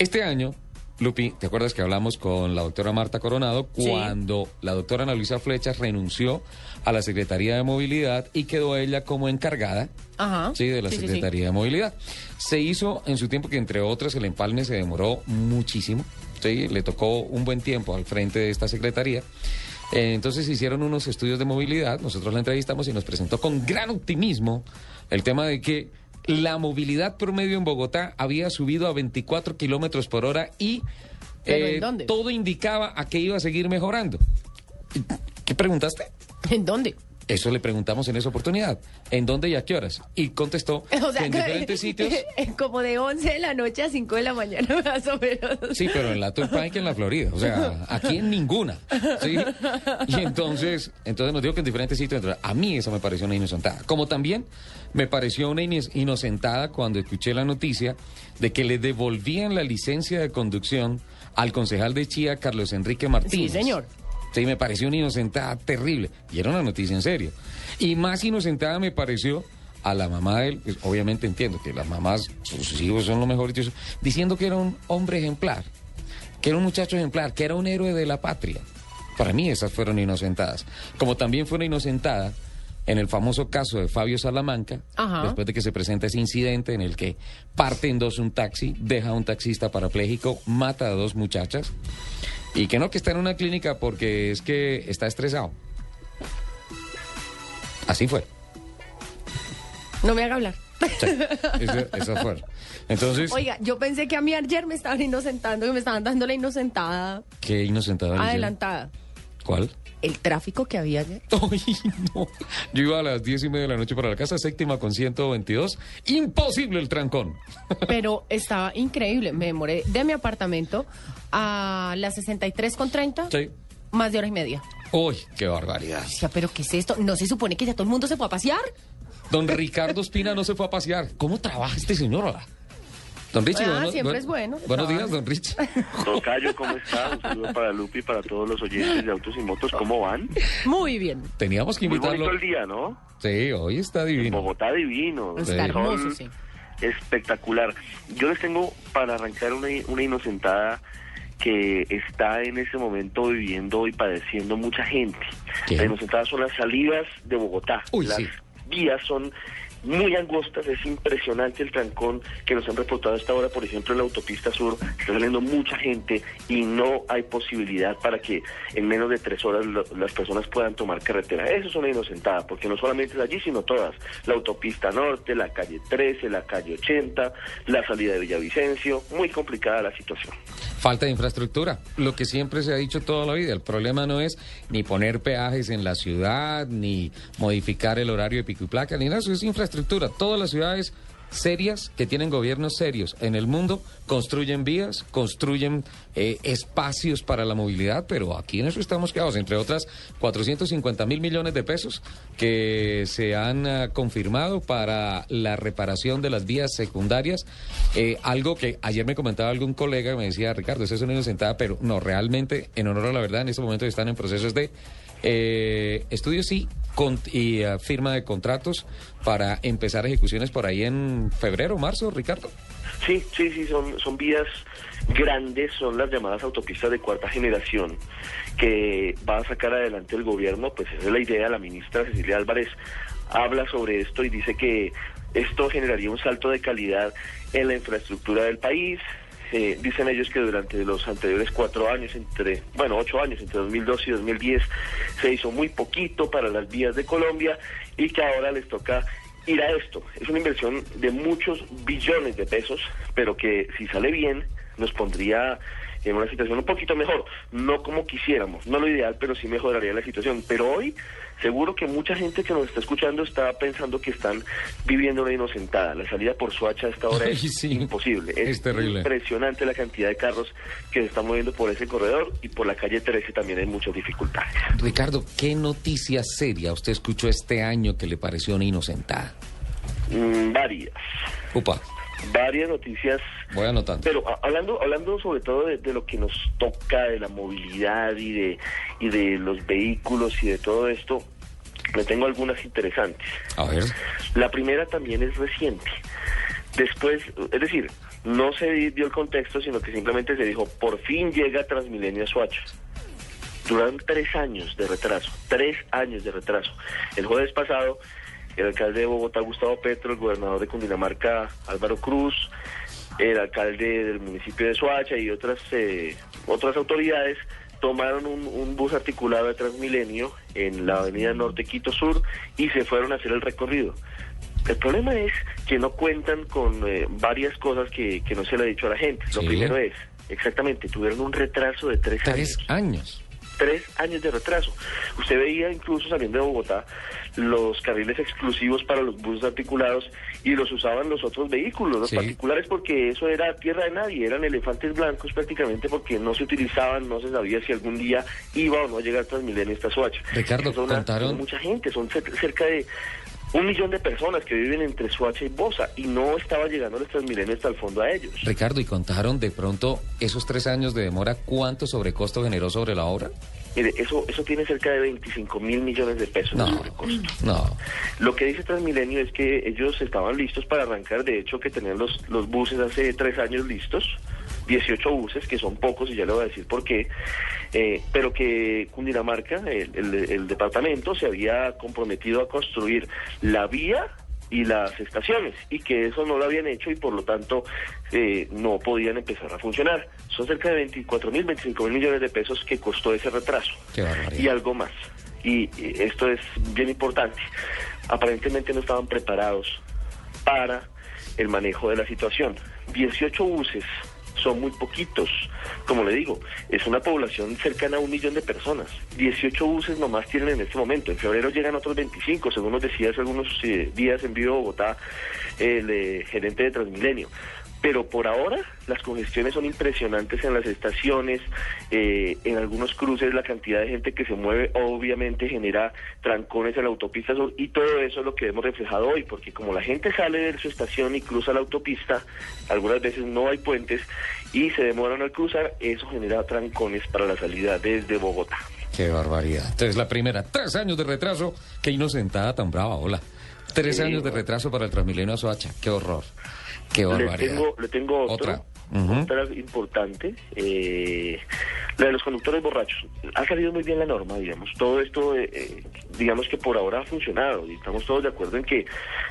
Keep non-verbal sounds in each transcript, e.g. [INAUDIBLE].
Este año, Lupi, ¿te acuerdas que hablamos con la doctora Marta Coronado cuando la doctora Ana Luisa Flechas renunció a la Secretaría de Movilidad y quedó ella como encargada Ajá. sí, de la Sí, sí, sí. Secretaría de Movilidad? Se hizo en su tiempo que entre otras el empalme se demoró muchísimo, sí, le tocó un buen tiempo al frente de esta Secretaría. Eh, Entonces hicieron unos estudios de movilidad, nosotros la entrevistamos y nos presentó con gran optimismo el tema de que la movilidad promedio en Bogotá había subido a 24 kilómetros por hora y eh, todo indicaba a que iba a seguir mejorando. ¿Qué preguntaste? ¿En dónde? Eso le preguntamos en esa oportunidad. ¿En dónde y a qué horas? Y contestó [LAUGHS] O sea, que en diferentes [LAUGHS] sitios. como de 11 de la noche a 5 de la mañana, [LAUGHS] más o menos. Sí, pero en la Turnpike en la Florida. O sea, aquí en ninguna. ¿sí? Y entonces, entonces nos dijo que en diferentes sitios. A mí eso me pareció una inocentada. Como también me pareció una inocentada cuando escuché la noticia de que le devolvían la licencia de conducción al concejal de Chía, Carlos Enrique Martínez. Sí, señor. Sí, me pareció una inocentada terrible. Y era una noticia en serio. Y más inocentada me pareció a la mamá de él, pues, obviamente entiendo que las mamás, sus hijos son lo mejor, y eso, diciendo que era un hombre ejemplar, que era un muchacho ejemplar, que era un héroe de la patria. Para mí esas fueron inocentadas. Como también fue una inocentada en el famoso caso de Fabio Salamanca, Ajá. después de que se presenta ese incidente en el que parte en dos un taxi, deja a un taxista parapléjico, mata a dos muchachas. Y que no, que está en una clínica porque es que está estresado. Así fue. No me haga hablar. Sí, eso, eso fue. Entonces, Oiga, yo pensé que a mí ayer me estaban inocentando, que me estaban dando la inocentada qué inocentada. hicieron. ¿Cuál? El tráfico que había ayer. [LAUGHS] Ay, no. Yo iba a las diez y media de la noche para la casa séptima con 122. Imposible el trancón. [LAUGHS] Pero estaba increíble. Me demoré de mi apartamento a las 63 con 30, Sí. más de hora y media. Uy, qué barbaridad. O sea, ¿pero qué es esto? ¿No se supone que ya todo el mundo se fue a pasear? Don [LAUGHS] Ricardo Espina no se fue a pasear. ¿Cómo trabaja este señor? Don Richie, Ah, buenos- siempre buen- es bueno. Buenos días, don Richie. [LAUGHS] Tocayo, ¿cómo está? Un saludo para Lupi y para todos los oyentes de Autos y Motos. ¿Cómo van? Muy bien. Teníamos que Muy invitarlo. bonito el día, ¿no? Sí, hoy está divino. Bogotá divino. Está el hermoso, sí. Espectacular. Yo les tengo para arrancar una, una inocentada que está en ese momento viviendo y padeciendo mucha gente. ¿Qué? La inocentada son las salidas de Bogotá. Uy, las sí. vías son muy angostas, es impresionante el trancón que nos han reportado hasta ahora, por ejemplo, en la autopista sur, está saliendo mucha gente y no hay posibilidad para que en menos de tres horas lo- las personas puedan tomar carretera. Eso es una inocentada, porque no solamente es allí, sino todas. La autopista norte, la calle 13, la calle 80, la salida de Villavicencio, muy complicada la situación. Falta de infraestructura, lo que siempre se ha dicho toda la vida. El problema no es ni poner peajes en la ciudad, ni modificar el horario de pico y placa, ni nada, eso es infraestructura. Todas las ciudades serias que tienen gobiernos serios en el mundo construyen vías, construyen eh, espacios para la movilidad, pero aquí en eso estamos quedados, entre otras 450 mil millones de pesos que se han ah, confirmado para la reparación de las vías secundarias, eh, algo que ayer me comentaba algún colega, me decía, Ricardo, eso es una inocentada, pero no, realmente, en honor a la verdad, en este momento están en procesos de eh, estudios y, con- y ah, firma de contratos para empezar ejecuciones por ahí en febrero, marzo, Ricardo. Sí, sí, sí, son, son vías grandes, son las llamadas autopistas de cuarta generación que va a sacar adelante el gobierno, pues esa es la idea, la ministra Cecilia Álvarez habla sobre esto y dice que esto generaría un salto de calidad en la infraestructura del país. Eh, dicen ellos que durante los anteriores cuatro años, entre, bueno, ocho años, entre 2012 y 2010, se hizo muy poquito para las vías de Colombia y que ahora les toca ir a esto. Es una inversión de muchos billones de pesos, pero que si sale bien nos pondría en una situación un poquito mejor, no como quisiéramos, no lo ideal, pero sí mejoraría la situación. Pero hoy seguro que mucha gente que nos está escuchando está pensando que están viviendo una inocentada. La salida por Suacha a esta hora es sí. imposible. Es terrible. impresionante la cantidad de carros que se están moviendo por ese corredor y por la calle 13 también hay muchas dificultades. Ricardo, ¿qué noticia seria usted escuchó este año que le pareció una inocentada? Mm, varias, Upa, varias noticias voy anotando. Pero a- hablando, hablando sobre todo de, de lo que nos toca, de la movilidad y de, y de los vehículos y de todo esto, le tengo algunas interesantes. A ver. La primera también es reciente. Después, es decir, no se dio el contexto, sino que simplemente se dijo, por fin llega Transmilenio a Soacha. Duraron tres años de retraso, tres años de retraso. El jueves pasado, el alcalde de Bogotá, Gustavo Petro, el gobernador de Cundinamarca, Álvaro Cruz, el alcalde del municipio de Soacha y otras, eh, otras autoridades tomaron un, un, bus articulado de Transmilenio en la avenida Norte Quito Sur y se fueron a hacer el recorrido. El problema es que no cuentan con eh, varias cosas que, que, no se le ha dicho a la gente. Lo primero es, exactamente, tuvieron un retraso de tres, Tres años. años. Tres años de retraso. Usted veía incluso saliendo de Bogotá los carriles exclusivos para los buses articulados y los usaban los otros vehículos, los Sí. particulares, porque eso era tierra de nadie, eran elefantes blancos prácticamente porque no se utilizaban, no se sabía si algún día iba o no a llegar Transmilenio hasta Soacha. Ricardo, Son una- contaron- mucha gente, son cer- cerca de un millón de personas que viven entre Soacha y Bosa y no estaba llegando el Transmilenio hasta el fondo a ellos. Ricardo, ¿y contaron de pronto esos tres años de demora cuánto sobrecosto generó sobre la obra? Mire, eso, eso tiene cerca de 25 mil millones de pesos de sobrecosto. no. Lo que dice Transmilenio es que ellos estaban listos para arrancar, de hecho que tenían los, los buses hace tres años listos, 18 buses, que son pocos y ya le voy a decir por qué, eh, pero que Cundinamarca, el, el- el departamento, se había comprometido a construir la vía y las estaciones y que eso no lo habían hecho y por lo tanto eh, no podían empezar a funcionar. Son cerca de 24 mil, 25 mil millones de pesos que costó ese retraso y algo más. Y, y esto es bien importante. Aparentemente no estaban preparados para el manejo de la situación. 18 buses son muy poquitos. Como le digo, es una población cercana a un millón de personas. 18 buses nomás tienen en este momento. En febrero llegan otros 25, según nos decía hace algunos eh, días en vivo Bogotá el eh, gerente de Transmilenio. Pero por ahora las congestiones son impresionantes en las estaciones, eh, en algunos cruces la cantidad de gente que se mueve obviamente genera trancones en la autopista sur y todo eso es lo que hemos reflejado hoy, porque como la gente sale de su estación y cruza la autopista, algunas veces no hay puentes y se demoran al cruzar, eso genera trancones para la salida desde Bogotá. Qué barbaridad. Entonces, la primera, tres años de retraso. Qué inocentada tan brava, hola. Tres Sí, años de retraso para el Transmilenio a Soacha. Qué horror. Qué Le tengo, le tengo otro, Otra. Otra importante, eh, la de los conductores borrachos. Ha salido muy bien la norma, digamos. Todo esto, eh, eh, digamos que por ahora ha funcionado y estamos todos de acuerdo en que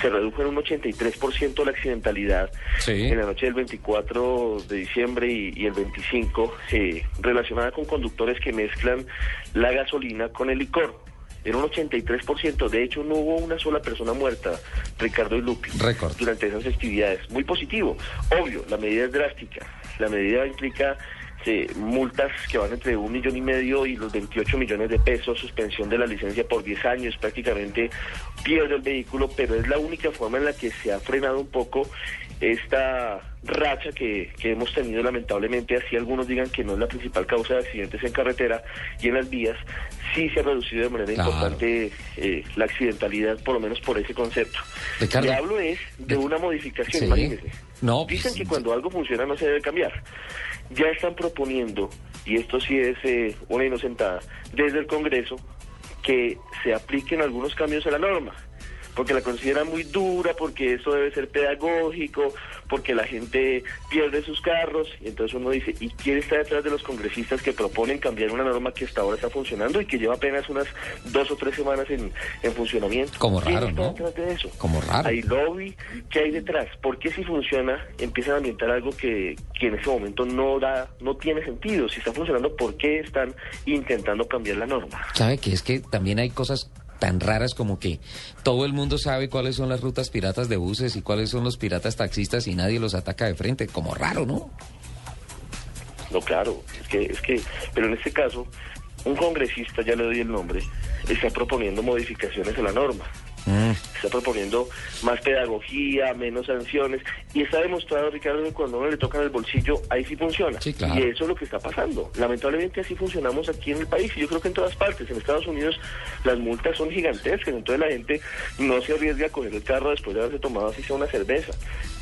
se redujo en un 83% la accidentalidad Sí. en la noche del 24 de diciembre y, y el 25, eh, relacionada con conductores que mezclan la gasolina con el licor. Era un 83%. De hecho, no hubo una sola persona muerta, Ricardo y Lupi Récord. durante esas festividades. Muy positivo. Obvio, la medida es drástica. La medida implica eh, multas que van entre un millón y medio y los 28 millones de pesos, suspensión de la licencia por 10 años, prácticamente pierde el vehículo, pero es la única forma en la que se ha frenado un poco esta racha que, que hemos tenido lamentablemente, así algunos digan que no es la principal causa de accidentes en carretera y en las vías, sí se ha reducido de manera Claro. importante eh, la accidentalidad, por lo menos por ese concepto. Ricardo. Le hablo es de una modificación, Sí. imagínese. No, Dicen pues, que cuando algo funciona no se debe cambiar. Ya están proponiendo, y esto sí es eh, una inocentada, desde el Congreso, que se apliquen algunos cambios a la norma, porque la consideran muy dura, porque eso debe ser pedagógico, porque la gente pierde sus carros, y entonces uno dice, ¿y quién está detrás de los congresistas que proponen cambiar una norma que hasta ahora está funcionando y que lleva apenas unas dos o tres semanas en, en funcionamiento? Como ¿Quién raro, está ¿no? detrás de eso? Como raro. Hay lobby, ¿qué hay detrás? ¿Por qué si funciona empiezan a ambientar algo que, que en ese momento no da, no tiene sentido? Si está funcionando, ¿por qué están intentando cambiar la norma? ¿Sabe que es que también hay cosas tan raras como que todo el mundo sabe cuáles son las rutas piratas de buses y cuáles son los piratas taxistas y nadie los ataca de frente? Como raro, ¿no? No, claro, es que, es que, pero en este caso, un congresista, ya le doy el nombre, está proponiendo modificaciones a la norma. Mm, Está proponiendo más pedagogía, menos sanciones. Y está demostrado, Ricardo, que cuando uno le tocan el bolsillo, ahí sí funciona. Sí, claro. Y eso es lo que está pasando. Lamentablemente así funcionamos aquí en el país. Y yo creo que en todas partes. En Estados Unidos las multas son gigantescas. Entonces la gente no se arriesga a coger el carro después de haberse tomado así sea una cerveza.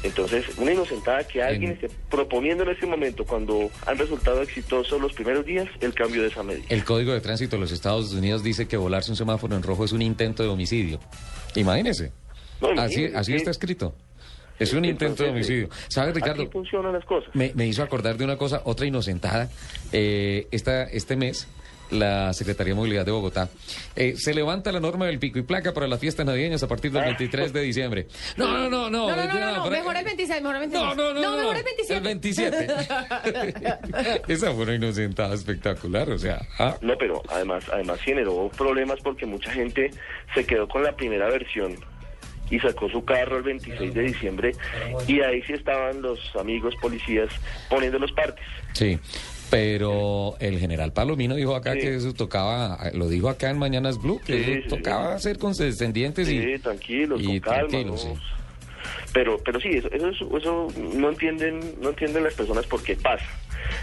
Entonces, una inocentada que alguien En- esté proponiendo en este momento, cuando han resultado exitosos los primeros días, el cambio de esa medida. El Código de Tránsito de los Estados Unidos dice que volarse un semáforo en rojo es un intento de homicidio. Imagínese. No, Así, imagínese, así sí. está escrito. Es un intento de homicidio. ¿Sabes, Ricardo? Así funcionan las cosas. Me, me hizo acordar de una cosa, otra inocentada. Eh, esta, este mes, la Secretaría de Movilidad de Bogotá eh, se levanta la norma del pico y placa para las fiestas navideñas a partir del 23 de diciembre. No, no, no, no. No, no, no, no, no, mejor el 26, mejor el 26. No, no, no, no. mejor el 27. El 27. [LAUGHS] Esa fue una inocentada espectacular, o sea. ah, No, pero además, además generó problemas porque mucha gente se quedó con la primera versión y sacó su carro el 26 de diciembre y ahí sí estaban los amigos policías poniendo los partes. Sí, pero el general Palomino dijo acá Sí. que eso tocaba, lo dijo acá en Mañanas Blue, que Sí, eso sí, tocaba ser condescendientes Sí, y... tranquilos, y con calma. tranquilos, ¿no? sí. Pero, pero sí, eso, eso, es- eso no entienden, no entienden las personas por qué pasa.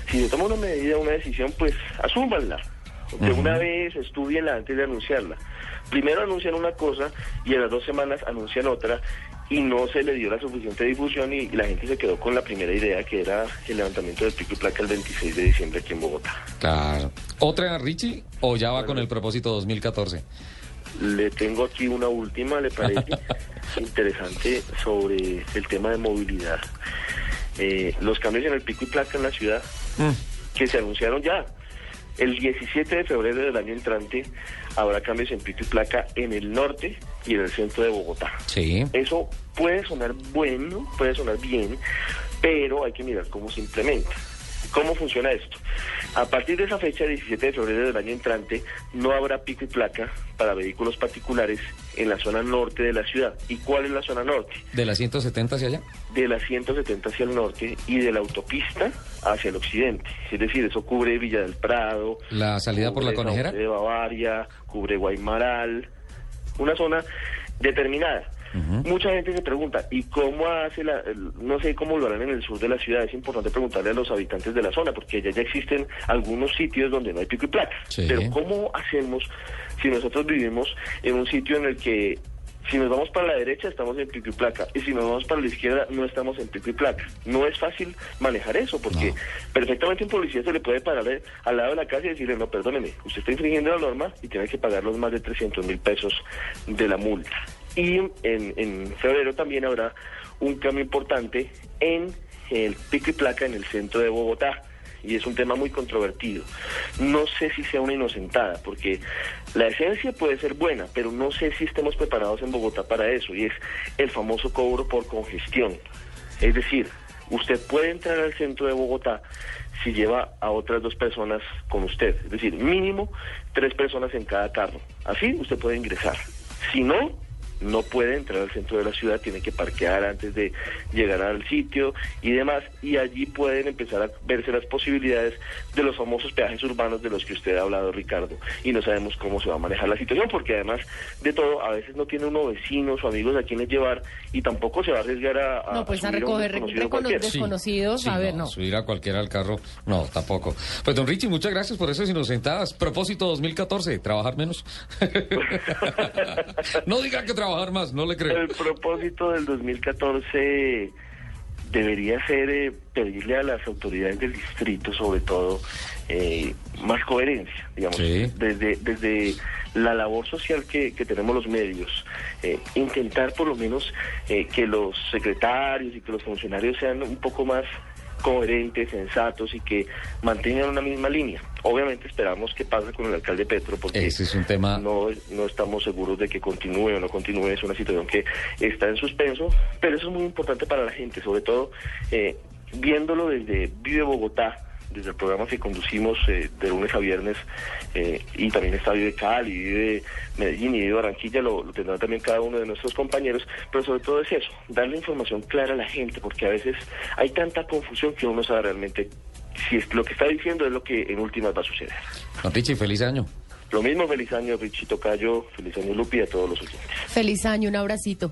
Si se toma una medida, una decisión, pues asúmanla. De una vez, estudienla antes de anunciarla. Primero anuncian una cosa y a las dos semanas anuncian otra y no se le dio la suficiente difusión y, la gente se quedó con la primera idea que era el levantamiento del pico y placa el 26 de diciembre aquí en Bogotá. Claro. ¿Otra, Richie? ¿O ya va con el propósito 2014? Le tengo aquí una última, ¿le parece? [LAUGHS] Interesante sobre el tema de movilidad. Eh, los cambios en el pico y placa en la ciudad que se anunciaron ya. El 17 de febrero del año entrante habrá cambios en pico y placa en el norte y en el centro de Bogotá. Sí. Eso puede sonar bueno, puede sonar bien, pero hay que mirar cómo se implementa. ¿Cómo funciona esto? A partir de esa fecha, 17 de febrero del año entrante, no habrá pico y placa para vehículos particulares en la zona norte de la ciudad. ¿Y cuál es la zona norte? ¿De las 170 hacia allá? De la 170 hacia el norte y de la autopista hacia el occidente. Es decir, eso cubre Villa del Prado. ¿La salida por la conejera? De Bavaria, cubre Guaymaral, una zona determinada. Mucha gente se pregunta, ¿y cómo hace la, el- no sé cómo lo harán en el sur de la ciudad? Es importante preguntarle a los habitantes de la zona, porque allá ya existen algunos sitios donde no hay pico y placa. Sí. Pero ¿cómo hacemos si nosotros vivimos en un sitio en el que si nos vamos para la derecha estamos en pico y placa y si nos vamos para la izquierda no estamos en pico y placa? No es fácil manejar eso porque No. perfectamente un policía se le puede parar eh, al lado de la casa y decirle, no, perdóneme, usted está infringiendo la norma y tiene que pagar los más de 300 mil pesos de la multa. Y en, en febrero también habrá un cambio importante en el pico y placa en el centro de Bogotá. Y es un tema muy controvertido. No sé si sea una inocentada, porque la esencia puede ser buena, pero no sé si estemos preparados en Bogotá para eso, y es el famoso cobro por congestión. Es decir, usted puede entrar al centro de Bogotá si lleva a otras dos personas con usted. Es decir, mínimo tres personas en cada carro. Así usted puede ingresar. Si no, no puede entrar al centro de la ciudad, tiene que parquear antes de llegar al sitio y demás, y allí pueden empezar a verse las posibilidades de los famosos peajes urbanos de los que usted ha hablado, Ricardo, y no sabemos cómo se va a manejar la situación, porque además de todo, a veces no tiene uno vecinos o amigos a quienes llevar y tampoco se va a arriesgar a... a- No, pues a recoger. Sí. desconocidos, Sí, a ver, no. Subir a cualquiera al carro, no, tampoco. Pues don Richie, muchas gracias por esas inocentadas. Propósito 2014, trabajar menos. [LAUGHS] no diga que trabajar más, no le creo. El propósito del 2014 debería ser eh, pedirle a las autoridades del distrito, sobre todo, eh, más coherencia, digamos, Sí. desde, desde la labor social que, que tenemos los medios, eh, intentar por lo menos eh, que los secretarios y que los funcionarios sean un poco más coherentes, sensatos y que mantengan una misma línea. Obviamente esperamos que pase con el alcalde Petro porque Ese es un tema- no, no estamos seguros de que continúe o no continúe, es una situación que está en suspenso, pero eso es muy importante para la gente, sobre todo eh, viéndolo desde Vive Bogotá, desde el programa que conducimos eh, de lunes a viernes, eh, y también está Vive Cali, Vive Medellín y Vive Barranquilla, lo, lo tendrá también cada uno de nuestros compañeros, pero sobre todo es eso, darle información clara a la gente, porque a veces hay tanta confusión que uno no sabe realmente si es, lo que está diciendo es lo que en últimas va a suceder. Don Richie, feliz año. Lo mismo, feliz año, Richito Cayo, feliz año, Lupi, y a todos los oyentes. Feliz año, un abracito.